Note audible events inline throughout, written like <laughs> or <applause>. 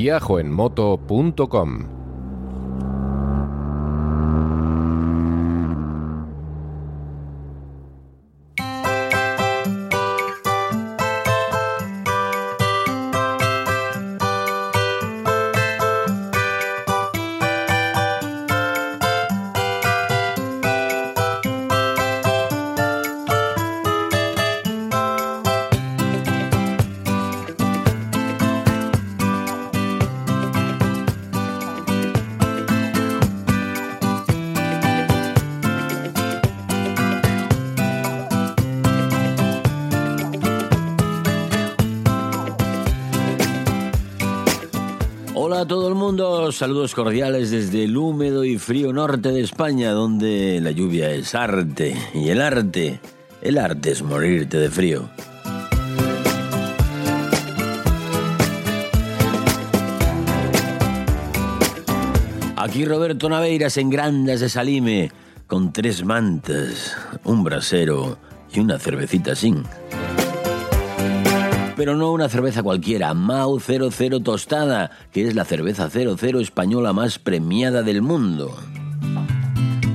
Viajoenmoto.com Hola a todo el mundo, saludos cordiales desde el húmedo y frío norte de España, donde la lluvia es arte y el arte, el arte es morirte de frío. Aquí Roberto Naveiras en Grandas de Salime, con tres mantas, un brasero y una cervecita sin. Pero no una cerveza cualquiera, Mau 00 Tostada, que es la cerveza 00 española más premiada del mundo.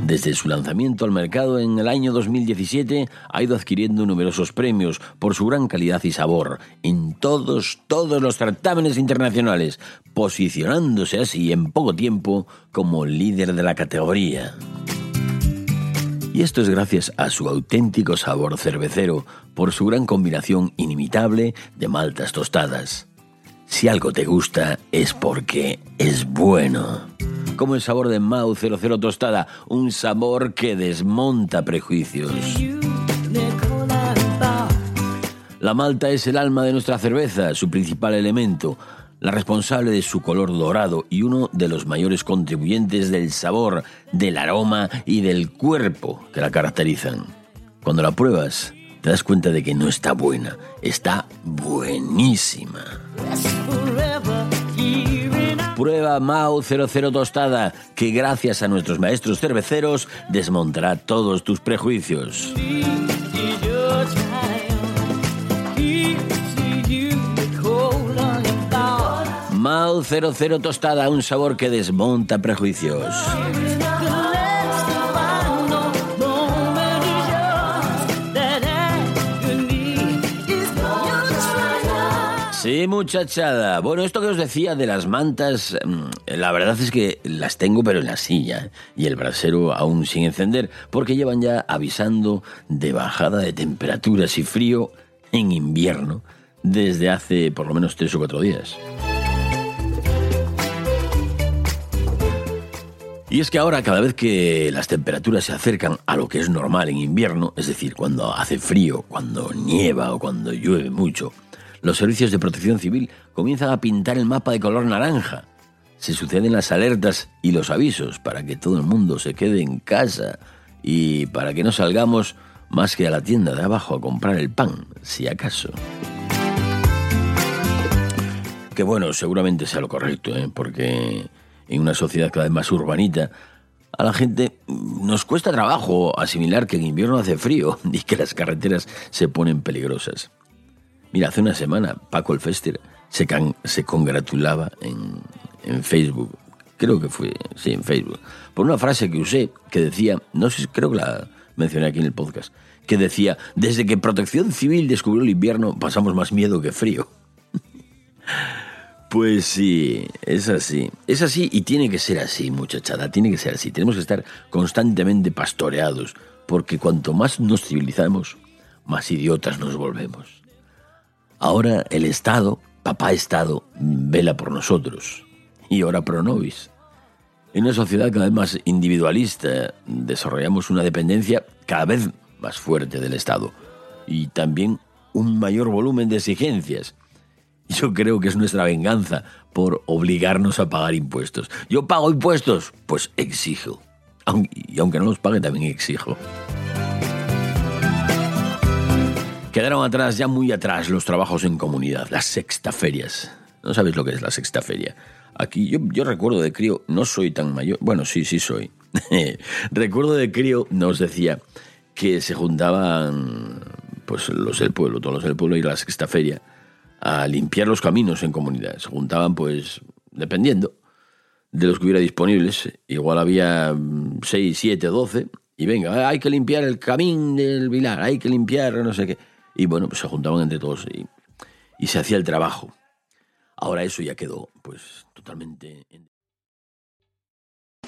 Desde su lanzamiento al mercado en el año 2017 ha ido adquiriendo numerosos premios por su gran calidad y sabor en todos, todos los certámenes internacionales, posicionándose así en poco tiempo como líder de la categoría. Y esto es gracias a su auténtico sabor cervecero, por su gran combinación inimitable de maltas tostadas. Si algo te gusta es porque es bueno. Como el sabor de Mau 00 tostada, un sabor que desmonta prejuicios. La malta es el alma de nuestra cerveza, su principal elemento, la responsable de su color dorado y uno de los mayores contribuyentes del sabor, del aroma y del cuerpo que la caracterizan. Cuando la pruebas, te das cuenta de que no está buena, está buenísima. Prueba Mau 00 Tostada, que gracias a nuestros maestros cerveceros desmontará todos tus prejuicios. Mau 00 Tostada, un sabor que desmonta prejuicios. Sí, muchachada. Bueno, esto que os decía de las mantas, mm, la verdad es que las tengo pero en la silla y el brasero aún sin encender porque llevan ya avisando de bajada de temperaturas y frío en invierno desde hace por lo menos tres o cuatro días. Y es que ahora cada vez que las temperaturas se acercan a lo que es normal en invierno, es decir, cuando hace frío, cuando nieva o cuando llueve mucho, los servicios de protección civil comienzan a pintar el mapa de color naranja. Se suceden las alertas y los avisos para que todo el mundo se quede en casa y para que no salgamos más que a la tienda de abajo a comprar el pan, si acaso. Que bueno, seguramente sea lo correcto, ¿eh? porque en una sociedad cada vez más urbanita, a la gente nos cuesta trabajo asimilar que en invierno hace frío <laughs> y que las carreteras se ponen peligrosas. Mira, hace una semana Paco el Fester se, congratulaba en, en Facebook, creo que fue, sí, en Facebook, por una frase que usé que decía, no sé, creo que la mencioné aquí en el podcast, que decía, desde que Protección Civil descubrió el invierno pasamos más miedo que frío. <laughs> Pues sí, es así. Es así y tiene que ser así, muchachada. Tiene que ser así. Tenemos que estar constantemente pastoreados, porque cuanto más nos civilizamos, más idiotas nos volvemos. Ahora el Estado, papá Estado, vela por nosotros. Y ahora pro nobis. En una sociedad cada vez más individualista, desarrollamos una dependencia cada vez más fuerte del Estado y también un mayor volumen de exigencias. Yo creo que es nuestra venganza por obligarnos a pagar impuestos. Yo pago impuestos, pues exijo. Y aunque no los pague, también exijo. Quedaron atrás, ya muy atrás, los trabajos en comunidad, las sextaferias. ¿No sabes lo que es la sextaferia? Aquí yo, yo recuerdo de crío, no soy tan mayor, bueno, sí, sí soy. <laughs> recuerdo de crío, nos decía que se juntaban pues los del pueblo, todos los del pueblo y la sexta feria a limpiar los caminos en comunidad. Se juntaban pues dependiendo de los que hubiera disponibles, igual había 6, 7, 12 y venga, hay que limpiar el camino del Vilar, hay que limpiar no sé qué. Y bueno, pues se juntaban entre todos y, y se hacía el trabajo. Ahora eso ya quedó pues totalmente...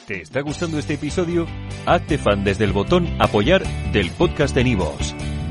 ¿Te está gustando este episodio? Hazte fan desde el botón apoyar del podcast de Nivos.